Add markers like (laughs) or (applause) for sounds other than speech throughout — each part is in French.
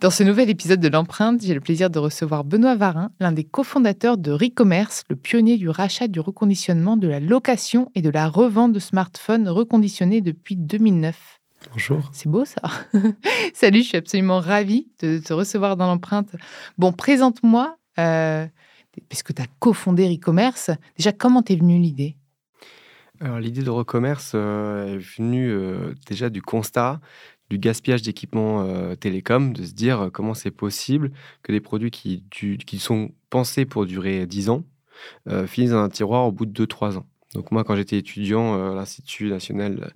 Dans ce nouvel épisode de l'empreinte, j'ai le plaisir de recevoir Benoît Varin, l'un des cofondateurs de Recommerce, le pionnier du rachat, du reconditionnement, de la location et de la revente de smartphones reconditionnés depuis 2009. Bonjour. C'est beau ça. (laughs) Salut, je suis absolument ravie de te recevoir dans l'empreinte. Bon, présente-moi, euh, puisque tu as cofondé Recommerce. Déjà, comment t'es venue l'idée? Alors l'idée de Recommerce euh, est venue euh, déjà du constat du gaspillage d'équipements euh, télécom, de se dire euh, comment c'est possible que des produits qui, sont pensés pour durer 10 ans euh, finissent dans un tiroir au bout de 2-3 ans. Donc moi, quand j'étais étudiant à l'Institut national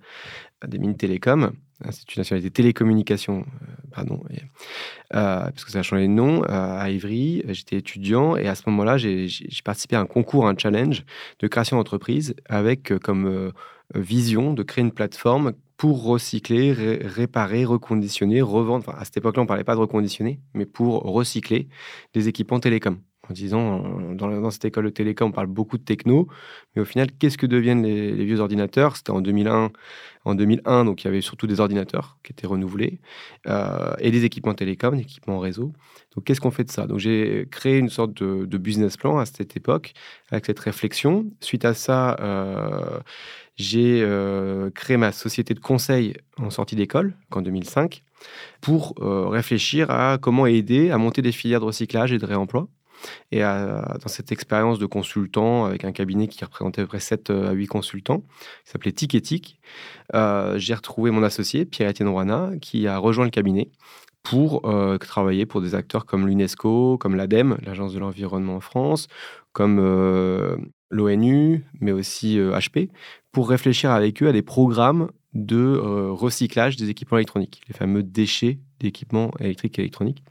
des mines télécom, Institut national des télécommunications, pardon, parce que ça a changé de nom, à Ivry, j'étais étudiant et à ce moment-là, j'ai participé à un concours, un challenge de création d'entreprise avec comme vision de créer une plateforme pour recycler, réparer, reconditionner, revendre. Enfin, à cette époque-là, on ne parlait pas de reconditionner, mais pour recycler des équipements télécom. En disant, dans, cette école de télécom, on parle beaucoup de techno, mais au final, qu'est-ce que deviennent les, vieux ordinateurs? C'était en 2001, en 2001, donc il y avait surtout des ordinateurs qui étaient renouvelés euh, et des équipements télécom, des équipements réseau. Donc, qu'est-ce qu'on fait de ça? Donc, j'ai créé une sorte de, business plan à cette époque avec cette réflexion. Suite à ça, euh, j'ai euh, créé ma société de conseil en sortie d'école, en 2005, pour euh, réfléchir à comment aider à monter des filières de recyclage et de réemploi. Et dans cette expérience de consultant, avec un cabinet qui représentait à peu près 7 à 8 consultants, qui s'appelait Tic euh, j'ai retrouvé mon associé, Pierre-Étienne Rouana, qui a rejoint le cabinet pour travailler pour des acteurs comme l'UNESCO, comme l'ADEME, l'Agence de l'environnement en France, comme l'ONU, mais aussi HP, pour réfléchir avec eux à des programmes de recyclage des équipements électroniques, les fameux déchets d'équipements électriques et électroniques.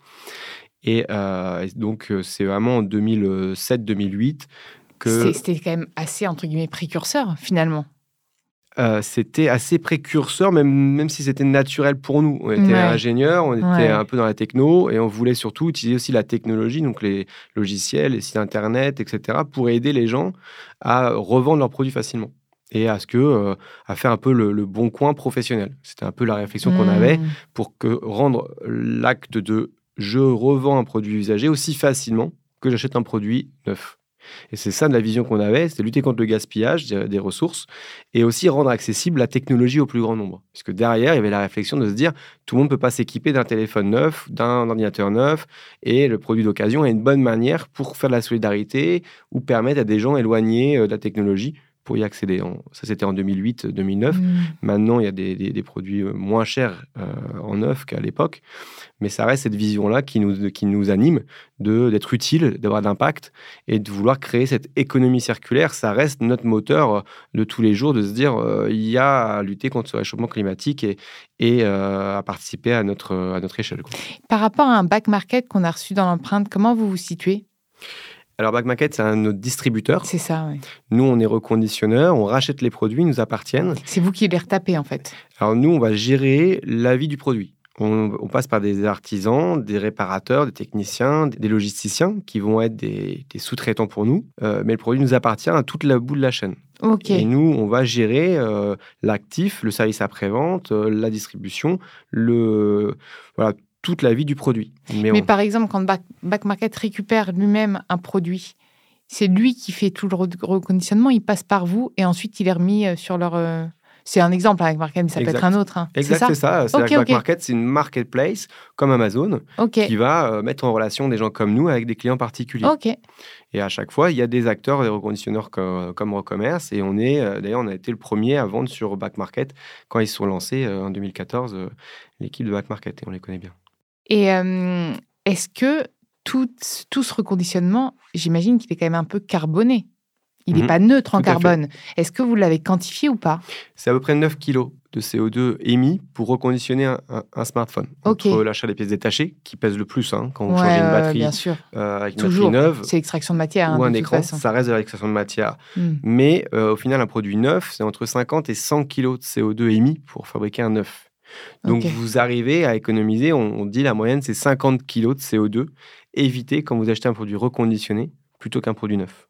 Et donc, c'est vraiment en 2007-2008 que... C'était quand même assez, entre guillemets, précurseur, finalement. C'était assez précurseur, même, même si c'était naturel pour nous. On était ingénieurs, on était un peu dans la techno et on voulait surtout utiliser aussi la technologie, donc les logiciels, les sites internet, etc., pour aider les gens à revendre leurs produits facilement et à ce que euh, à faire un peu le, bon coin professionnel. C'était un peu la réflexion qu'on avait mmh. pour que rendre l'acte de je revends un produit usagé aussi facilement que j'achète un produit neuf. Et c'est ça de la vision qu'on avait, c'était lutter contre le gaspillage des ressources et aussi rendre accessible la technologie au plus grand nombre. Puisque derrière, il y avait la réflexion de se dire, tout le monde ne peut pas s'équiper d'un téléphone neuf, d'un ordinateur neuf, et le produit d'occasion est une bonne manière pour faire de la solidarité ou permettre à des gens éloignés euh, de la technologie pour y accéder. Ça, c'était en 2008-2009. Mm. Maintenant, il y a des, produits euh, moins chers euh, en neuf qu'à l'époque. Mais ça reste cette vision-là qui nous, qui nous anime d'être utile, d'avoir d'impact et de vouloir créer cette économie circulaire. Ça reste notre moteur euh, de tous les jours, de se dire il y a à lutter contre le réchauffement climatique et, et à participer à notre, à notre échelle. Par rapport à un back market qu'on a reçu dans l'empreinte, comment vous vous situez? Alors, Back Market, c'est un notre distributeur. C'est ça, oui. Nous, on est reconditionneurs, on rachète les produits, ils nous appartiennent. C'est vous qui les retapez, en fait. Alors, nous, on va gérer la vie du produit. On, passe par des artisans, des réparateurs, des techniciens, des logisticiens qui vont être des, sous-traitants pour nous. Euh, mais le produit nous appartient à toute la bout de la chaîne. Ok. Et nous, on va gérer euh, l'actif, le service après-vente, euh, la distribution, le, voilà, toute la vie du produit. Mais, par exemple, quand Back, Market récupère lui-même un produit, c'est lui qui fait tout le reconditionnement, il passe par vous et ensuite il est remis euh, sur leur, euh, C'est un exemple avec Market, mais ça peut être un autre. Hein. Exact, c'est ça. C'est okay, Market, c'est une marketplace comme Amazon qui va euh, mettre en relation des gens comme nous avec des clients particuliers. Et à chaque fois, il y a des acteurs, des reconditionneurs comme, comme Recommerce. Et on est, d'ailleurs, on a été le premier à vendre sur Back Market quand ils se sont lancés en 2014, l'équipe de Back Market, et on les connaît bien. Et est-ce que tout, tout ce reconditionnement, j'imagine qu'il est quand même un peu carboné il n'est mmh pas neutre en carbone. Est-ce que vous l'avez quantifié ou pas? C'est à peu près 9 kg de CO2 émis pour reconditionner un, smartphone. Entre l'achat des pièces détachées, qui pèsent le plus hein, quand vous changez une batterie bien sûr. Euh, avec une Toujours. neuve. C'est l'extraction de matière. Hein, ou un écran, ça reste de l'extraction de matière. Mmh. Mais euh, au final, un produit neuf, c'est entre 50 et 100 kg de CO2 émis pour fabriquer un neuf. Donc vous arrivez à économiser, on, dit la moyenne, c'est 50 kg de CO2 évité quand vous achetez un produit reconditionné plutôt qu'un produit neuf.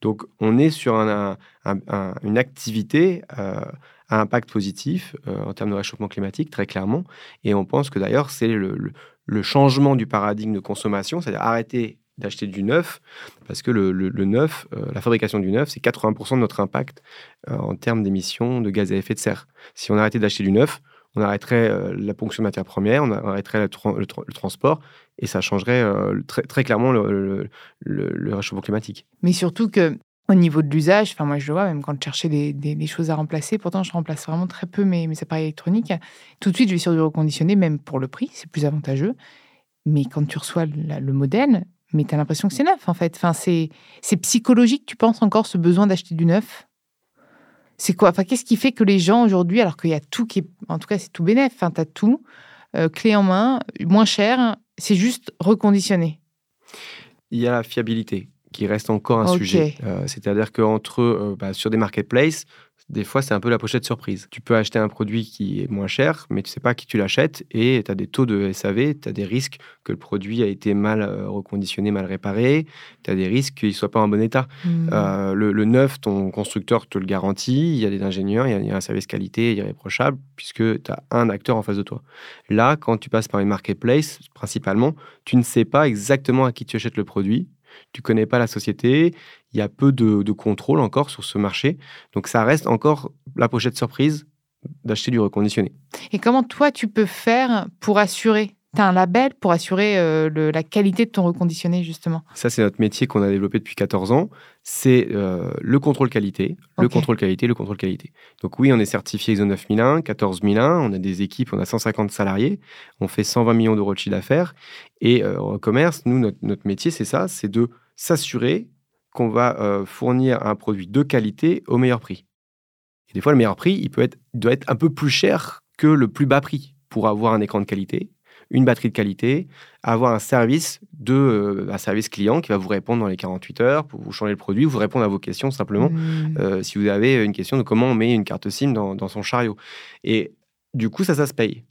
Donc, on est sur une activité euh, à impact positif euh, en termes de réchauffement climatique, très clairement. Et on pense que d'ailleurs, c'est le, changement du paradigme de consommation, c'est-à-dire arrêter d'acheter du neuf, parce que le, neuf, euh, la fabrication du neuf, c'est 80% de notre impact en termes d'émissions de gaz à effet de serre. Si on arrêtait d'acheter du neuf, on arrêterait la ponction de matières premières, on arrêterait le, transport, et ça changerait très, très, clairement le, réchauffement climatique. Mais surtout que au niveau de l'usage, enfin moi je le vois même quand je cherchais des, choses à remplacer, pourtant je remplace vraiment très peu mes, mes appareils électroniques. Tout de suite je vais sur du reconditionné, même pour le prix, c'est plus avantageux. Mais quand tu reçois le modèle, mais tu as l'impression que c'est neuf en fait. Enfin, c'est psychologique, tu penses encore ce besoin d'acheter du neuf? C'est quoi? Enfin, qu'est-ce qui fait que les gens aujourd'hui, alors qu'il y a tout qui est, en tout cas, c'est tout bénéf, enfin, tu as tout, euh, clé en main, moins cher, c'est juste reconditionné? Il y a la fiabilité qui reste encore un sujet. Euh, c'est-à-dire qu'entre euh, bah, sur des marketplaces, des fois, c'est un peu la pochette surprise. Tu peux acheter un produit qui est moins cher, mais tu sais pas à qui tu l'achètes et tu as des taux de SAV, tu as des risques que le produit a été mal euh, reconditionné, mal réparé, tu as des risques qu'il ne soit pas en bon état. Mmh. Euh, le, neuf, ton constructeur te le garantit, il y a des ingénieurs, il y a, un service qualité irréprochable puisque tu as un acteur en face de toi. Là, quand tu passes par une marketplace, principalement, tu ne sais pas exactement à qui tu achètes le produit tu connais pas la société, il y a peu de, contrôle encore sur ce marché. Donc ça reste encore la pochette surprise d'acheter du reconditionné. Et comment toi, tu peux faire pour assurer tu as un label pour assurer euh, la qualité de ton reconditionné, justement Ça, c'est notre métier qu'on a développé depuis 14 ans. C'est euh, le contrôle qualité, le contrôle qualité, le contrôle qualité. Donc oui, on est certifié ISO 9001, 14001, on a des équipes, on a 150 salariés, on fait 120 millions d'euros de chiffre d'affaires. Et euh, en commerce, nous, notre, notre métier, c'est ça, c'est de s'assurer qu'on va euh, fournir un produit de qualité au meilleur prix. Et des fois, le meilleur prix, il, peut être, doit être un peu plus cher que le plus bas prix pour avoir un écran de qualité, une batterie de qualité, avoir un service de euh, un service client qui va vous répondre dans les 48 heures pour vous changer le produit, vous répondre à vos questions simplement. Mmh. Euh, si vous avez une question de comment on met une carte SIM dans, dans son chariot. Et du coup, ça, ça se paye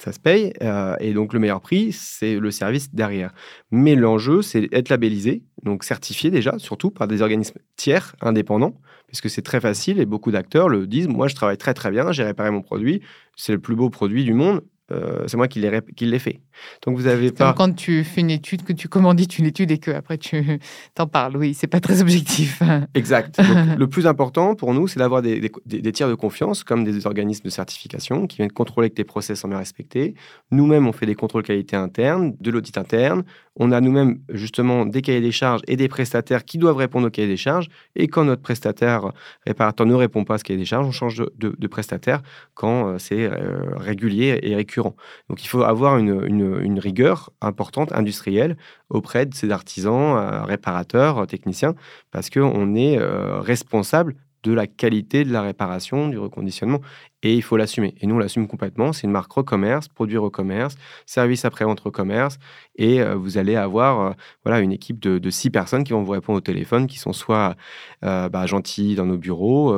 ça se paye. Euh, et donc, le meilleur prix, c'est le service derrière. Mais l'enjeu, c'est être labellisé, donc certifié déjà, surtout par des organismes tiers indépendants, puisque c'est très facile et beaucoup d'acteurs le disent. Moi, je travaille très très bien, j'ai réparé mon produit, c'est le plus beau produit du monde. Euh, c'est moi qui l'ai fait. Donc vous avez pas. quand tu fais une étude, que tu commandites une étude et que après tu (laughs) t'en parles. Oui, c'est pas très objectif. (laughs) exact. le plus important pour nous, c'est d'avoir des, des, tiers de confiance, comme des organismes de certification qui viennent contrôler que tes process sont bien respectés. Nous-mêmes, on fait des contrôles qualité internes, de l'audit interne. On a nous-mêmes justement des cahiers des charges et des prestataires qui doivent répondre aux cahiers des charges. Et quand notre prestataire réparateur ne répond pas à ce cahier des charges, on change de, de, prestataire quand euh, c'est euh, régulier et récurrent. Donc il faut avoir une, une, rigueur importante, industrielle, auprès de ces artisans, euh, réparateurs, techniciens, parce qu'on est responsable de la qualité de la réparation, du reconditionnement et il faut l'assumer. Et nous, on l'assume complètement. C'est une marque recommerce, produit recommerce, service après-vente recommerce. Et euh, vous allez avoir euh, voilà, une équipe de, six personnes qui vont vous répondre au téléphone, qui sont soit euh, bah, gentilles dans nos bureaux,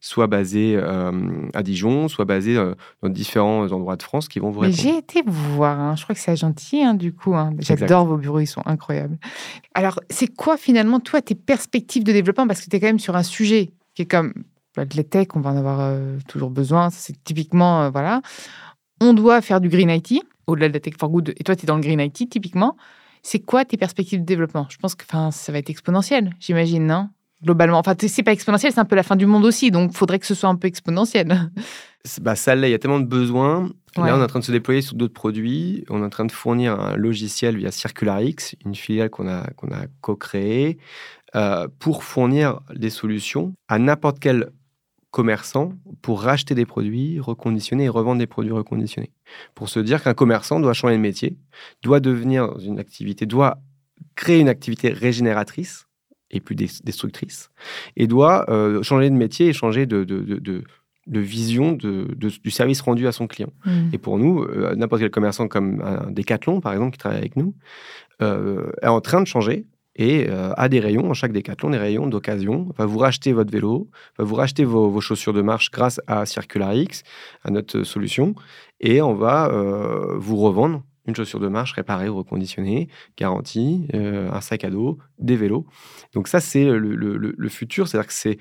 soit basées à Dijon, soit basées dans différents endroits de France qui vont vous répondre. J'ai été vous voir. Hein. Je crois que c'est gentil, hein, du coup. Hein. J'adore vos bureaux, ils sont incroyables. Alors, c'est quoi finalement, toi, tes perspectives de développement? Parce que tu es quand même sur un sujet qui est comme de la tech, on va en avoir euh, toujours besoin. C'est typiquement, euh, voilà. On doit faire du green IT, au-delà de la tech for good. Et toi, tu es dans le green IT, typiquement. C'est quoi tes perspectives de développement? Je pense que ça va être exponentiel, j'imagine, non? Globalement. Enfin, c'est pas exponentiel, c'est un peu la fin du monde aussi, donc il faudrait que ce soit un peu exponentiel. (laughs) Bah, ça l'est, il y a tellement de besoins. Là, on est en train de se déployer sur d'autres produits. On est en train de fournir un logiciel via CircularX, une filiale qu'on a, qu'on a co-créée, euh, pour fournir des solutions à n'importe quel commerçant pour racheter des produits reconditionnés et revendre des produits reconditionnés. Pour se dire qu'un commerçant doit changer de métier, doit devenir une activité, doit créer une activité régénératrice et plus destructrice, et doit euh, changer de métier et changer de, de, vision du service rendu à son client. Mmh. Et pour nous, euh, n'importe quel commerçant comme un Decathlon, par exemple, qui travaille avec nous, euh, est en train de changer et a des rayons, en chaque décathlon, des rayons d'occasion. Va vous racheter votre vélo, va vous racheter vos, chaussures de marche grâce à CircularX, à notre solution, et on va vous revendre une chaussure de marche réparée ou reconditionnée, garantie, euh, un sac à dos, des vélos. Donc ça, c'est le, futur. C'est-à-dire que c'est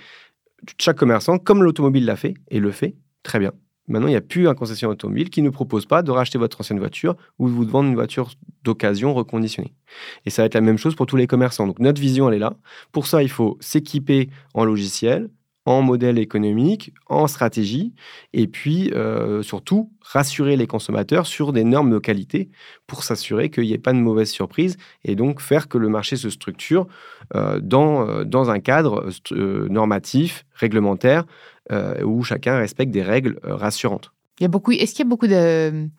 chaque commerçant, comme l'automobile l'a fait, et le fait, très bien. Maintenant, il n'y a plus un concession automobile qui ne propose pas de racheter votre ancienne voiture ou de vous vendre une voiture d'occasion reconditionnée. Et ça va être la même chose pour tous les commerçants. Donc notre vision, elle est là. Pour ça, il faut s'équiper en logiciel, en modèle économique, en stratégie, et puis euh, surtout rassurer les consommateurs sur des normes de qualité pour s'assurer qu'il n'y ait pas de mauvaises surprises et donc faire que le marché se structure euh, euh, dans un cadre normatif, réglementaire, où chacun respecte des règles rassurantes. Il y a beaucoup, est-ce qu'il y a beaucoup de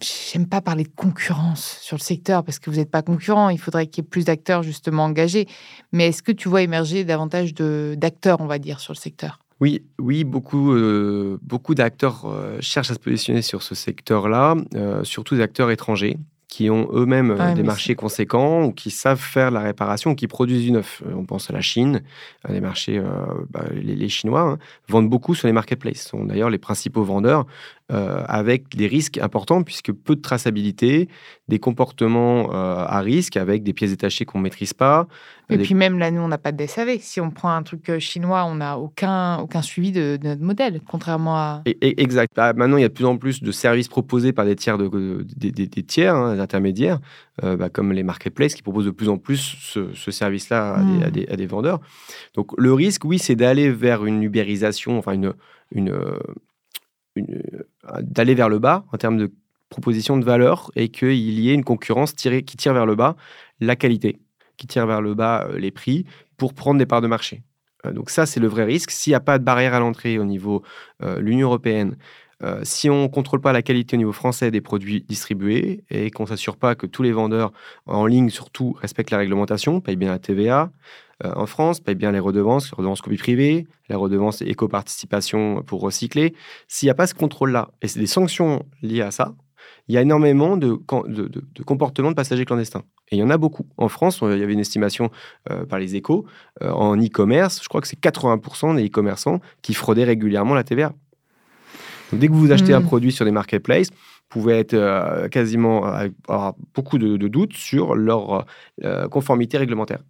j'aime pas parler de concurrence sur le secteur parce que vous n'êtes pas concurrent. Il faudrait qu'il y ait plus d'acteurs justement engagés. Mais est-ce que tu vois émerger davantage d'acteurs, on va dire, sur le secteur? Oui, oui, beaucoup, euh, beaucoup d'acteurs euh, cherchent à se positionner sur ce secteur-là, euh, surtout des acteurs étrangers qui ont eux-mêmes ah des marchés conséquents ou qui savent faire la réparation ou qui produisent du neuf. On pense à la Chine, à des marchés, bah, les, Chinois hein, vendent beaucoup sur les marketplaces, sont d'ailleurs les principaux vendeurs euh, avec des risques importants puisque peu de traçabilité, des comportements euh, à risque avec des pièces détachées qu'on ne maîtrise pas. Et puis même là, nous, on n'a pas de SAV. Si on prend un truc euh, chinois, on n'a aucun, aucun suivi de, notre modèle, contrairement à... exact. Bah, maintenant, il y a de plus en plus de services proposés par des tiers, de, des, tiers, hein, intermédiaires, bah, comme les marketplaces qui proposent de plus en plus ce, service-là hmm. à, des, vendeurs. Donc le risque, oui, c'est d'aller vers une ubérisation, enfin une, une, d'aller vers le bas en termes de proposition de valeur et qu'il y ait une concurrence qui tire vers le bas la qualité, qui tire vers le bas euh, les prix pour prendre des parts de marché. Euh, donc ça, c'est le vrai risque. S'il n'y a pas de barrière à l'entrée au niveau l'Union européenne, si on ne contrôle pas la qualité au niveau français des produits distribués et qu'on ne s'assure pas que tous les vendeurs en ligne, surtout, respectent la réglementation, payent bien la TVA, euh, en France payent bien les redevances, les redevances copie privée, les redevances éco-participation pour recycler. S'il n'y a pas ce contrôle-là, et c'est des sanctions liées à ça, il y a énormément de, comportements de passagers clandestins. Et il y en a beaucoup. En France, il y avait une estimation euh, par les échos, euh, en e-commerce, je crois que c'est 80% des e-commerçants qui fraudaient régulièrement la TVA. Donc, dès que vous achetez un hmm. produit sur des marketplaces, vous pouvez être quasiment avoir beaucoup de, doutes sur leur conformité réglementaire.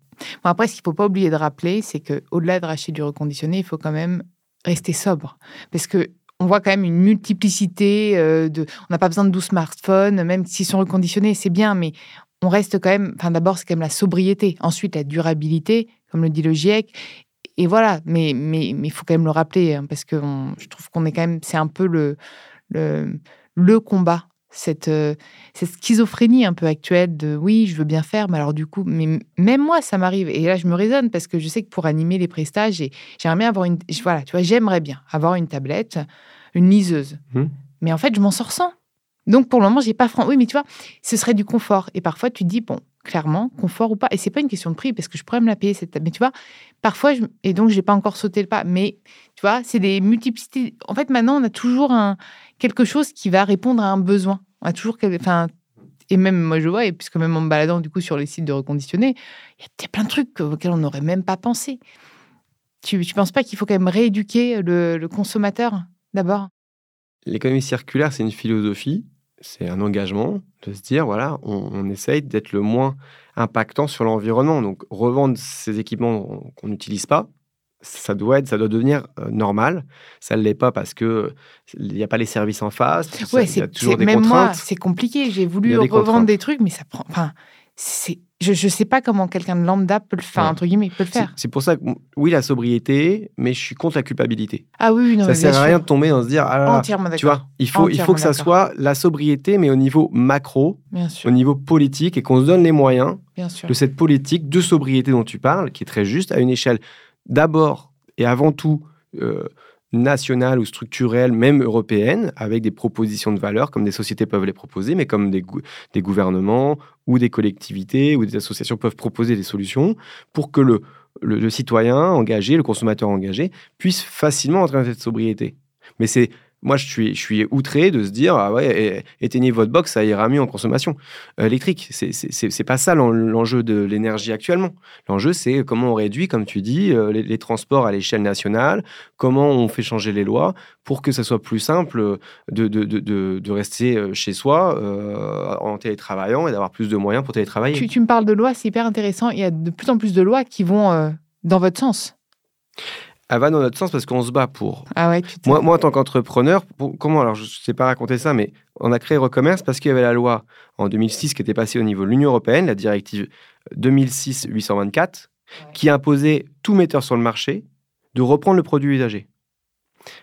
Bon, après, ce qu'il ne faut pas oublier de rappeler, c'est qu'au-delà de racheter du reconditionné, il faut quand même rester sobre. Parce que on voit quand même une multiplicité euh, de. On n'a pas besoin de 12 smartphones, même s'ils sont reconditionnés, c'est bien, mais on reste quand même. Enfin, d'abord, c'est quand même la sobriété. Ensuite, la durabilité, comme le dit le GIEC. Et voilà, mais il mais, mais faut quand même le rappeler, hein, parce que je trouve qu'on est quand même. C'est un peu le, le, le combat cette, euh, cette schizophrénie un peu actuelle de oui, je veux bien faire, mais alors du coup, mais même moi, ça m'arrive. Et là, je me raisonne parce que je sais que pour animer les prestages, j'aimerais bien avoir une. Voilà, tu vois, j'aimerais bien avoir une tablette, une liseuse. Mmh. Mais en fait, je m'en sors sans. Donc pour le moment, j'ai pas franc. Oui, mais tu vois, ce serait du confort. Et parfois, tu te dis, bon, clairement, confort ou pas. Et c'est pas une question de prix parce que je pourrais me la payer cette. Mais tu vois, parfois, je... et donc, j'ai pas encore sauté le pas. Mais tu vois, c'est des multiplicités. En fait, maintenant, on a toujours quelque chose qui va répondre à un besoin. On a toujours, enfin, et même moi je vois, et puisque même en me baladant du coup sur les sites de reconditionnés, il y a plein de trucs auxquels on n'aurait même pas pensé. Tu ne penses pas qu'il faut quand même rééduquer le, consommateur d'abord? L'économie circulaire, c'est une philosophie, c'est un engagement de se dire, voilà, on, on essaye d'être le moins impactant sur l'environnement. Donc, revendre ces équipements qu'on n'utilise pas, ça doit être, ça doit devenir euh, normal. Ça ne l'est pas parce que il n'y a pas les services en face. Ouais, c'est toujours des même moi, c'est compliqué. J'ai voulu revendre des trucs, mais ça prend. Enfin, c'est je ne sais pas comment quelqu'un de lambda peut le faire, Ouais. entre guillemets, peut le C'est- faire. C'est pour ça que, oui, la sobriété, mais je suis contre la culpabilité. Ah oui, oui, non, ça mais sert à rien de tomber dans se dire, ah là Entièrement tu vois, il faut, il faut que ça soit la sobriété, mais au niveau macro, Bien au niveau politique, et qu'on se donne les moyens bien sûr. de cette politique de sobriété dont tu parles, qui est très juste, à une échelle d'abord et avant tout euh, nationale ou structurelle, même européenne, avec des propositions de valeur, comme des sociétés peuvent les proposer, mais comme des, gou- des gouvernements ou des collectivités ou des associations peuvent proposer des solutions pour que le, le, le citoyen engagé, le consommateur engagé, puisse facilement entrer dans cette sobriété. Mais c'est moi, je suis, outré de se dire, ah éteignez votre box, ça ira mieux en consommation euh, électrique. C'est- C'est pas ça l'en- l'enjeu de l'énergie actuellement. L'enjeu, c'est comment on réduit, comme tu dis, euh, les, transports à l'échelle nationale, comment on fait changer les lois pour que ça soit plus simple de, rester euh, chez soi en télétravaillant et d'avoir plus de moyens pour télétravailler. Tu, me parles de lois, c'est hyper intéressant. Il y a de plus en plus de lois qui vont dans votre sens. Elle va dans notre sens parce qu'on se bat pour. Ah ouais, Moi, moi en tant qu'entrepreneur, comment Alors, je ne sais pas raconter ça, mais on a créé Recommerce parce qu'il y avait la loi en 2006 qui était passée au niveau de l'Union européenne, la directive 2006-824, qui imposait tout metteur sur le marché de reprendre le produit usagé.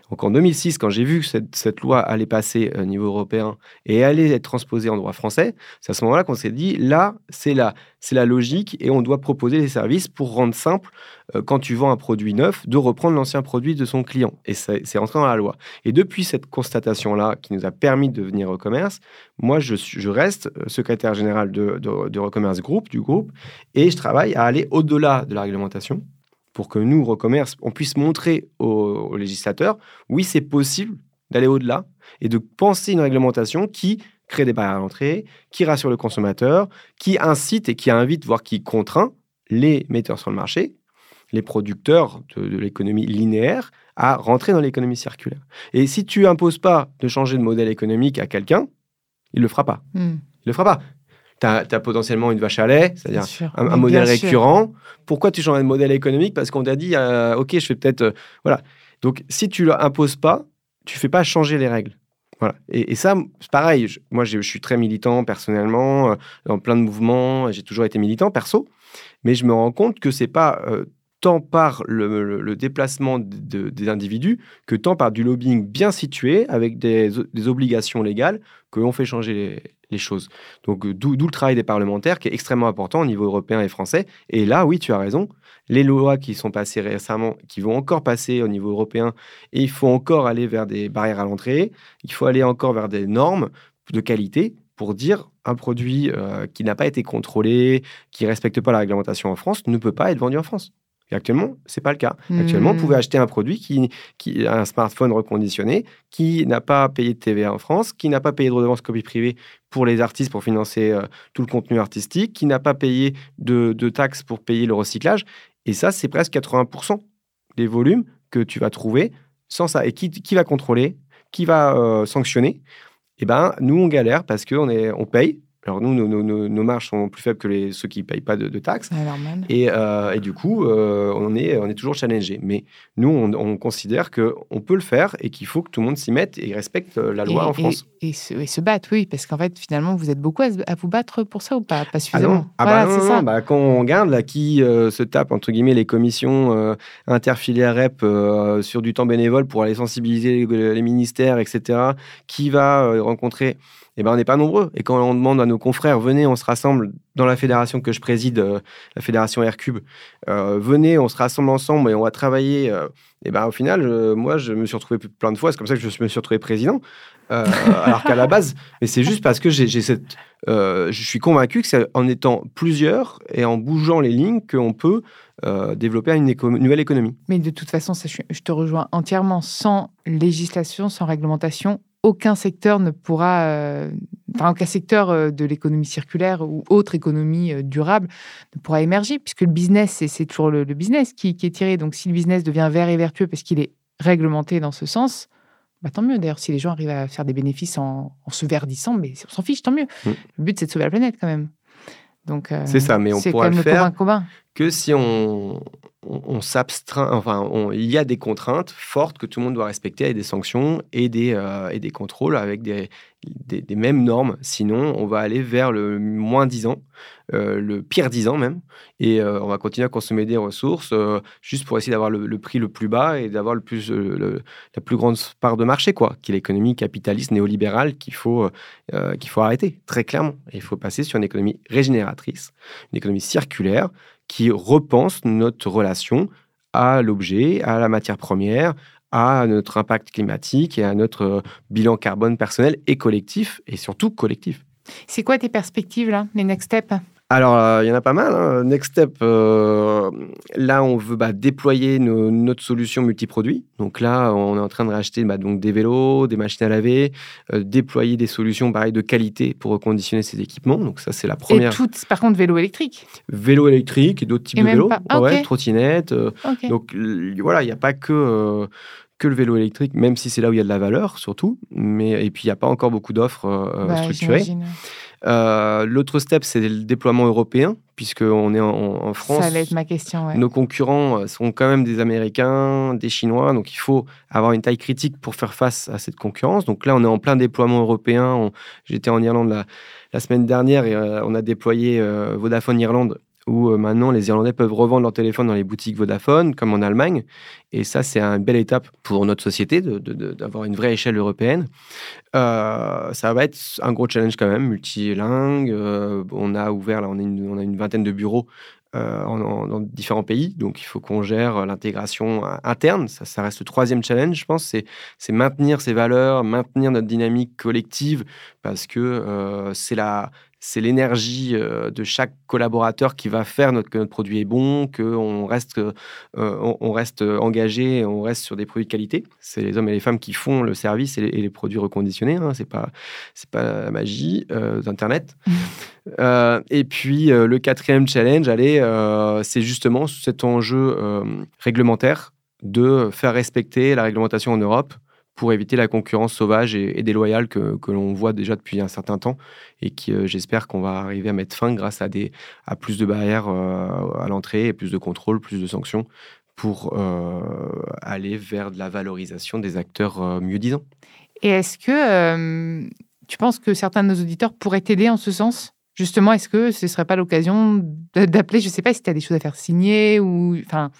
Donc en 2006, quand j'ai vu que cette, loi allait passer au niveau européen et allait être transposée en droit français, c'est à ce moment-là qu'on s'est dit, là, c'est la, c'est la logique et on doit proposer des services pour rendre simple, euh, quand tu vends un produit neuf, de reprendre l'ancien produit de son client. Et c'est rentré dans la loi. Et depuis cette constatation-là, qui nous a permis de devenir Recommerce, moi, je, suis- je reste euh, secrétaire général de, de, de Recommerce Group, du groupe, et je travaille à aller au-delà de la réglementation pour que nous, Recommerce, on puisse montrer aux, aux législateurs, oui, c'est possible d'aller au-delà et de penser une réglementation qui crée des barrières à l'entrée, qui rassure le consommateur, qui incite et qui invite, voire qui contraint les metteurs sur le marché, les producteurs de, de l'économie linéaire, à rentrer dans l'économie circulaire. Et si tu imposes pas de changer de modèle économique à quelqu'un, il le fera pas. Hmm, Il le fera pas. Tu as, potentiellement une vache à lait, c'est-à-dire un, un modèle sûr. récurrent. Pourquoi tu changes de modèle économique? Parce qu'on t'a dit, euh, OK, je fais peut-être... euh, voilà. Donc, si tu l'imposes pas, tu fais pas changer les règles. Voilà. Et, et ça, c'est pareil. Je- moi, je suis très militant personnellement, euh, dans plein de mouvements. J'ai toujours été militant perso. Mais je me rends compte que c'est pas tant par le, déplacement de- de- des individus que tant par du lobbying bien situé, avec des, obligations légales, que l'on fait changer les, choses. Donc, euh, d'où le travail des parlementaires qui est extrêmement important au niveau européen et français. Et là, oui, tu as raison. Les lois qui sont passées récemment, qui vont encore passer au niveau européen, et il faut encore aller vers des barrières à l'entrée, il faut aller encore vers des normes de qualité pour dire un produit euh, qui n'a pas été contrôlé, qui ne respecte pas la réglementation en France, ne peut pas être vendu en France. Actuellement, c'est pas le cas. Actuellement, Hmm. vous pouvez acheter un produit qui, qui un smartphone reconditionné, qui n'a pas payé de TVA en France, qui n'a pas payé de redevance copie privée pour les artistes pour financer euh, tout le contenu artistique, qui n'a pas payé de, de taxes pour payer le recyclage. Et ça, c'est presque 80% des volumes que tu vas trouver sans ça. Et qui, qui va contrôler? Qui va euh, sanctionner? Eh ben, nous, on galère parce qu'on on paye. Alors nous, nos, nos- nos- nos marges sont plus faibles que les, ceux qui ne payent pas de, de taxes. Et, euh, et du coup, euh, on, est, on est toujours challengé. Mais nous, on, on considère qu'on peut le faire et qu'il faut que tout le monde s'y mette et respecte euh, la loi et, en France. Et, et se, se battre, oui, parce qu'en fait, finalement, vous êtes beaucoup à, vous battre pour ça ou pas? Pas Ah suffisamment. non, ah voilà, bah non, ça. bah quand on regarde là, qui euh, se tape entre guillemets les commissions interfilières REP sur du temps bénévole pour aller sensibiliser les, les ministères, etc., qui va rencontrer, eh ben, on n'est pas nombreux. Et quand on demande à nos confrères, venez, on se rassemble dans la fédération que je préside, euh, la fédération Aircube, euh, venez, on se rassemble ensemble et on va travailler. euh, et ben, au final, moi, je me suis retrouvé plein de fois, c'est comme ça que je me suis retrouvé président. Euh, alors qu'à la base, (laughs) mais c'est juste parce que j'ai cette je suis convaincu que c'est en étant plusieurs et en bougeant les lignes qu'on peut développer une nouvelle économie. Mais de toute façon, je te rejoins entièrement. Sans législation, sans réglementation, aucun secteur ne pourra, euh, enfin, aucun secteur euh, de l'économie circulaire ou autre économie euh, durable ne pourra émerger, puisque le business, c'est- toujours le, le business qui, qui est tiré. Donc, si le business devient vert et vertueux parce qu'il est réglementé dans ce sens, bah, tant mieux. D'ailleurs, si les gens arrivent à faire des bénéfices en, en se verdissant, mais on s'en fiche, tant mieux. Mm. Le but, c'est de sauver la planète quand même. Donc, euh, C'est ça, mais on pourra le faire. commun. Que si on, on, enfin, il y a des contraintes fortes que tout le monde doit respecter avec des sanctions et des, euh, et des contrôles avec des, des, mêmes normes. Sinon, on va aller vers le moins 10 ans, euh, le pire 10 ans même, et euh, on va continuer à consommer des ressources juste pour essayer d'avoir le, prix le plus bas et d'avoir le plus, la plus grande part de marché, quoi, qui est l'économie capitaliste néolibérale qu'il faut, qu'il faut arrêter, très clairement. il faut passer sur une économie régénératrice, une économie circulaire qui repense notre relation à l'objet, à la matière première, à notre impact climatique et à notre euh, bilan carbone personnel et collectif, et surtout collectif. C'est quoi tes perspectives là, les next steps? Alors, euh, il y en a pas mal. Hein. Next step, euh, là, on veut bah, déployer notre solution multiproduit. Donc là, on est en train de racheter bah, donc des vélos, des machines à laver, euh, déployer des solutions pareil, de qualité pour reconditionner ces équipements. Donc ça, c'est la première. Et toutes, par contre, vélo électrique? Vélo électrique et d'autres types de vélos. Ah, ouais, trottinettes. Donc voilà, il n'y a pas que que le vélo électrique, même si c'est là où il y a de la valeur, surtout. Mais, et puis, il n'y a pas encore beaucoup d'offres bah, structurées. Euh, l'autre step, c'est le déploiement européen, puisqu'on est en, France. Ça allait être ma question. Nos concurrents euh, sont quand même des Américains, des Chinois, donc il faut avoir une taille critique pour faire face à cette concurrence. Donc là, on est en plein déploiement européen. J'étais en Irlande la, semaine dernière et euh, on a déployé Vodafone Irlande où euh, maintenant les Irlandais peuvent revendre leur téléphone dans les boutiques Vodafone, comme en Allemagne. Et ça, c'est une belle étape pour notre société d'avoir une vraie échelle européenne. Euh, ça va être un gros challenge quand même, multilingue. Euh, on a ouvert, là, on a une, vingtaine de bureaux dans différents pays. Donc, il faut qu'on gère l'intégration interne. Ça reste le troisième challenge, je pense. C'est maintenir ces valeurs, maintenir notre dynamique collective, parce que c'est la, c'est l'énergie euh, de chaque collaborateur qui va faire notre, que notre produit est bon, qu'on reste, euh, on, reste engagé, on reste sur des produits de qualité. C'est les hommes et les femmes qui font le service et les, produits reconditionnés. Hein. C'est pas, c'est pas la magie euh, d'Internet. (laughs) et puis le quatrième challenge, allez, c'est justement cet enjeu réglementaire de faire respecter la réglementation en Europe pour éviter la concurrence sauvage et, déloyale que, l'on voit déjà depuis un certain temps et qui, euh, j'espère qu'on va arriver à mettre fin grâce à, des, à plus de barrières euh, à l'entrée, plus de contrôles, plus de sanctions pour euh, aller vers de la valorisation des acteurs mieux disants. Et est-ce que tu penses que certains de nos auditeurs pourraient t'aider en ce sens? Justement, est-ce que ce ne serait pas l'occasion d'appeler, je ne sais pas si tu as des choses à faire signer ou... Enfin,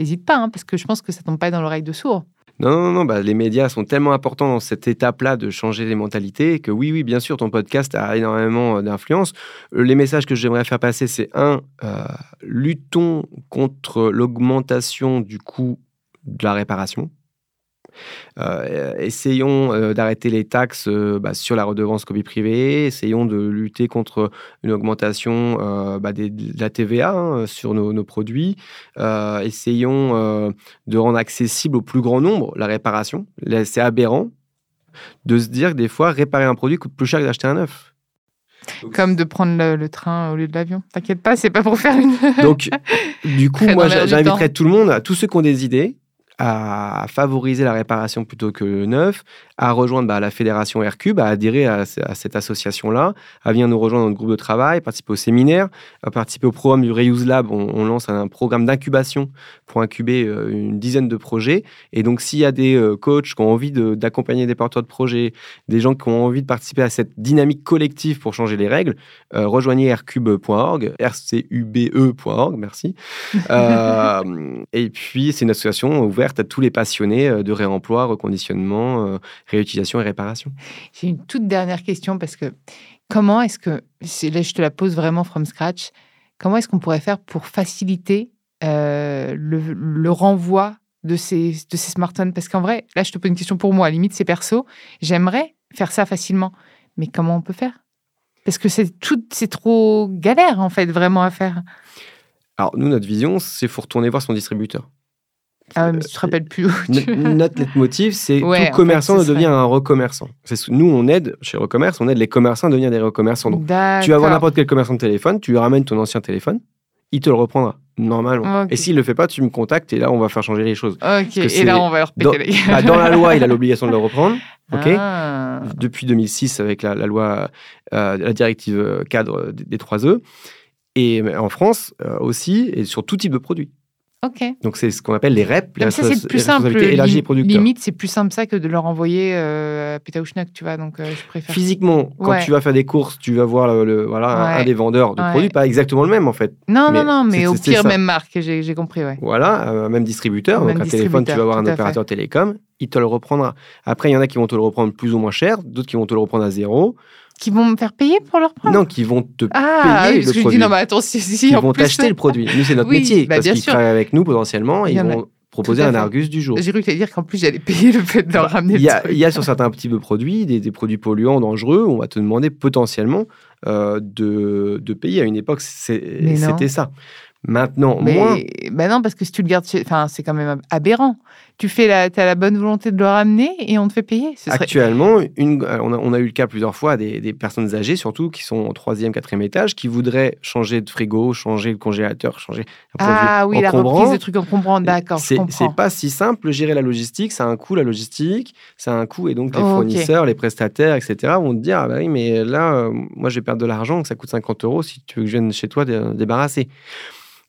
n'hésite pas, hein, parce que je pense que ça tombe pas dans l'oreille de sourd. Non, non, non, bah, les médias sont tellement importants dans cette étape-là de changer les mentalités que oui, oui, bien sûr, ton podcast a énormément euh, d'influence. Euh, les messages que j'aimerais faire passer, c'est un, euh, luttons contre l'augmentation du coût de la réparation. Euh, essayons euh, d'arrêter les taxes euh, bah, sur la redevance copie privée. Essayons de lutter contre une augmentation bah, de la TVA hein, sur nos, produits. essayons de rendre accessible au plus grand nombre la réparation. C'est aberrant de se dire que des fois, réparer un produit coûte plus cher que d'acheter un neuf. Comme de prendre le, train au lieu de l'avion. T'inquiète pas, c'est pas pour faire une. Donc, du coup, (laughs) moi, j'inviterais tout le monde, tous ceux qui ont des idées, à favoriser la réparation plutôt que le neuf, à rejoindre bah, la fédération Aircube, à adhérer à, cette association-là, à venir nous rejoindre dans notre groupe de travail, participer au séminaire, à participer au programme du Reuse Lab. On, lance un programme d'incubation pour incuber euh, une dizaine de projets. Et donc, s'il y a des euh, coachs qui ont envie d'accompagner des porteurs de projets, des gens qui ont envie de participer à cette dynamique collective pour changer les règles, euh, rejoignez aircube.org, rcube.org, merci. (laughs) et puis, c'est une association ouverte à tous les passionnés de réemploi, reconditionnement, réutilisation et réparation. J'ai une toute dernière question parce que comment est-ce que, là je te la pose vraiment from scratch, comment est-ce qu'on pourrait faire pour faciliter euh, le, renvoi de ces, de ces smartphones? Parce qu'en vrai, là je te pose une question pour moi, à limite c'est perso, j'aimerais faire ça facilement, mais comment on peut faire? Parce que c'est tout, c'est trop galère en fait vraiment à faire. Alors nous, notre vision, c'est faut retourner voir son distributeur. Ah mais tu te rappelles plus. (laughs) Notre leitmotiv, c'est tout commerçant devient un recommerçant. Nous, on aide, chez Recommerce, on aide les commerçants à devenir des recommerçants. Donc, tu vas voir n'importe quel commerçant de téléphone, tu lui ramènes ton ancien téléphone, il te le reprendra normalement. Et s'il le fait pas, tu me contactes et là, on va faire changer les choses. Et là, on va leur péter les (laughs) bah, Dans la loi, il a l'obligation de le reprendre. (laughs) Ah. Depuis 2006, avec la, loi, euh, la directive cadre des, 3 E. Et en France euh, aussi, et sur tout type de produit. Donc c'est ce qu'on appelle les REP, les, ça, c'est plus simple. élargies des producteurs. Limite, c'est plus simple ça que de leur envoyer euh, à Pétaouchnock, tu vois. Donc, euh, je préfère. Physiquement, quand Ouais. tu vas faire des courses, tu vas voir le, le- voilà, un- des vendeurs de Ouais. produits, pas exactement le même en fait. Non, Mais non, non, mais au pire, ça. même marque, j'ai compris, ouais. Voilà, euh, même distributeur. Même donc un téléphone, tu vas voir un opérateur télécom, il te le reprendra. Après, il y en a qui vont te le reprendre plus ou moins cher, d'autres qui vont te le reprendre à zéro. Qui vont me faire payer pour leur prendre Non, qui vont te Ah, payer oui, parce le que je dis produit. non, mais attends, si, si, Ils en vont plus, t'acheter le produit. Nous, c'est notre (laughs) Oui, métier. bah, parce qu'ils travaillent avec nous potentiellement et ils a- vont proposer un. Argus du jour. J'ai cru que tu allais dire qu'en plus, j'allais payer le fait de leur ramener Il le y, a, truc. il y a sur certains petits produits, des, des produits polluants, dangereux, on va te demander potentiellement euh, de, de payer. À une époque, c'était ça. Maintenant, Mais moins. bah non, parce que si tu le gardes, chez- enfin, c'est quand même aberrant. Tu fais la, as la bonne volonté de le ramener et on te fait payer. Ce serait... Actuellement, une, on, a, on a eu le cas plusieurs fois des, des personnes âgées, surtout qui sont au troisième, quatrième étage, qui voudraient changer de frigo, changer le congélateur, changer Ah oui, la reprise de trucs encombrants, d'accord, C'est pas si simple. Gérer la logistique, ça a un coût, la logistique, ça a un coût. Et donc, les Oh, fournisseurs, les prestataires, etc., vont te dire Ah bah oui, mais là, euh, moi, je vais perdre de l'argent, ça coûte 50 euros si tu veux que je vienne chez toi dé- débarrasser.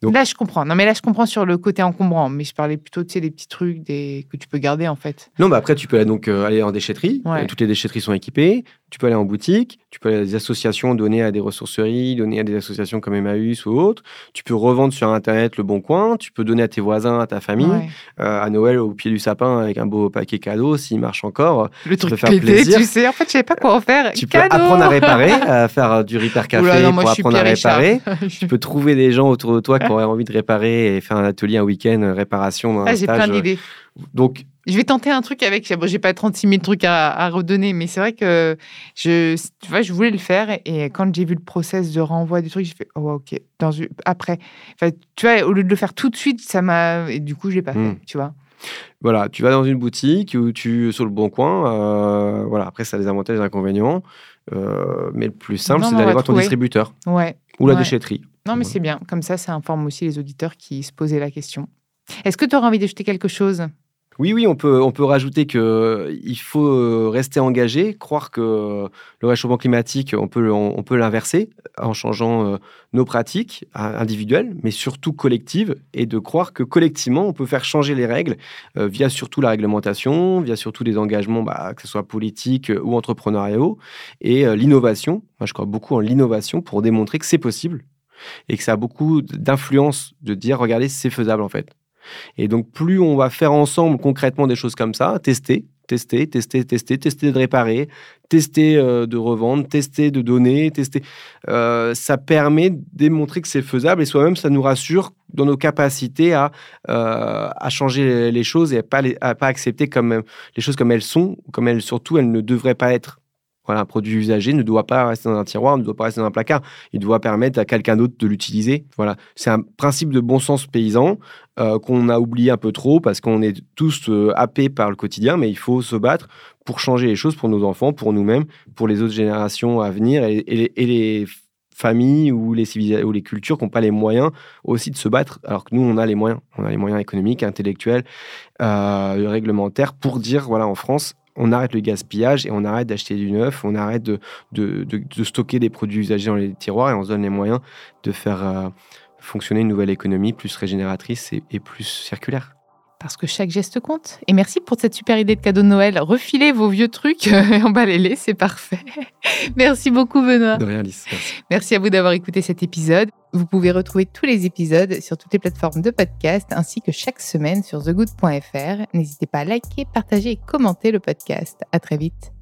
Donc- Là, je comprends. Non, mais là, je comprends sur le côté encombrant. Mais je parlais plutôt, tu sais, des petits trucs des... que tu peux garder, en fait. Non, bah après, tu peux aller, donc euh, aller en déchetterie. Ouais. Euh, Toutes les déchetteries sont équipées. Tu peux aller en boutique. Tu peux aller à des associations, donner à des ressourceries, donner à des associations comme Emmaüs ou autres. Tu peux revendre sur Internet le bon coin. Tu peux donner à tes voisins, à ta famille. Ouais. Euh, à Noël, au pied du sapin, avec un beau paquet cadeau, s'il marche encore. Le truc faire pété, plaisir. tu sais. En fait, je savais pas quoi en faire. Tu peux apprendre à réparer, (laughs) à faire du repair café Oula, non, moi, pour apprendre à réparer. (laughs) Tu peux trouver des gens autour de toi qui auraient envie de réparer et faire un atelier un week-end euh, réparation Ah, j'ai plein d'idées. Donc, Je vais tenter un truc avec. Bon, j'ai pas 36 000 trucs à, à redonner, mais c'est vrai que je, tu vois, je voulais le faire. Et quand j'ai vu le process de renvoi du truc, j'ai fait oh, ouais, ok. Dans, après, Enfin, tu vois, au lieu de le faire tout de suite, ça m'a. Et du coup, je l'ai pas Hmm. fait. Tu vois. voilà, tu vas dans une boutique ou tu sur le bon coin. euh, voilà, après, ça a des avantages et des inconvénients. Euh, mais le plus simple, c'est d'aller voir ton trouver. distributeur Ouais. Ou la Ouais. déchetterie. Non, mais Voilà. c'est bien. Comme ça, ça informe aussi les auditeurs qui se posaient la question. Est-ce que tu auras envie d'ajouter quelque chose? Oui, oui, on peut, on peut rajouter que il faut euh, rester engagé, croire que le réchauffement climatique, on peut, on, peut l'inverser en changeant euh, nos pratiques euh, individuelles, mais surtout collectives, et de croire que collectivement, on peut faire changer les règles euh, via surtout la réglementation, via surtout des engagements, bah, que ce soit politiques euh, ou entrepreneuriaux, et euh, l'innovation. Moi, je crois beaucoup en l'innovation pour démontrer que c'est possible et que ça a beaucoup d'influence de dire, regardez, c'est faisable en fait. Et donc, plus on va faire ensemble concrètement des choses comme ça, tester, tester, tester, tester, tester de réparer, tester euh, de revendre, tester de donner, tester, euh, ça permet de démontrer que c'est faisable et soi-même, ça nous rassure dans nos capacités à, euh, à changer les- choses et à pas, à pas accepter comme, les choses comme elles sont, comme elles surtout, elles ne devraient pas être. Voilà, un produit usagé ne doit pas rester dans un tiroir, ne doit pas rester dans un placard. Il doit permettre à quelqu'un d'autre de l'utiliser. Voilà, c'est un principe de bon sens paysan euh, qu'on a oublié un peu trop parce qu'on est tous euh, happés par le quotidien, mais il faut se battre pour changer les choses pour nos enfants, pour nous-mêmes, pour les autres générations à venir et, les, familles ou les, ou les cultures qui n'ont pas les moyens aussi de se battre, alors que nous, on a les moyens. On a les moyens économiques, intellectuels, euh, réglementaires pour dire, voilà, en France, on arrête le gaspillage et on arrête d'acheter du neuf, on arrête de, stocker des produits usagés dans les tiroirs et on se donne les moyens de faire euh, fonctionner une nouvelle économie plus régénératrice et plus circulaire. Parce que chaque geste compte. Et merci pour cette super idée de cadeau de Noël. Refilez vos vieux trucs (laughs) et emballez-les, c'est parfait. (laughs) merci beaucoup, Benoît. De rien, Alice. Merci. Merci à vous d'avoir écouté cet épisode. Vous pouvez retrouver tous les épisodes sur toutes les plateformes de podcast ainsi que chaque semaine sur thegood.fr. N'hésitez pas à liker, partager et commenter le podcast. À très vite.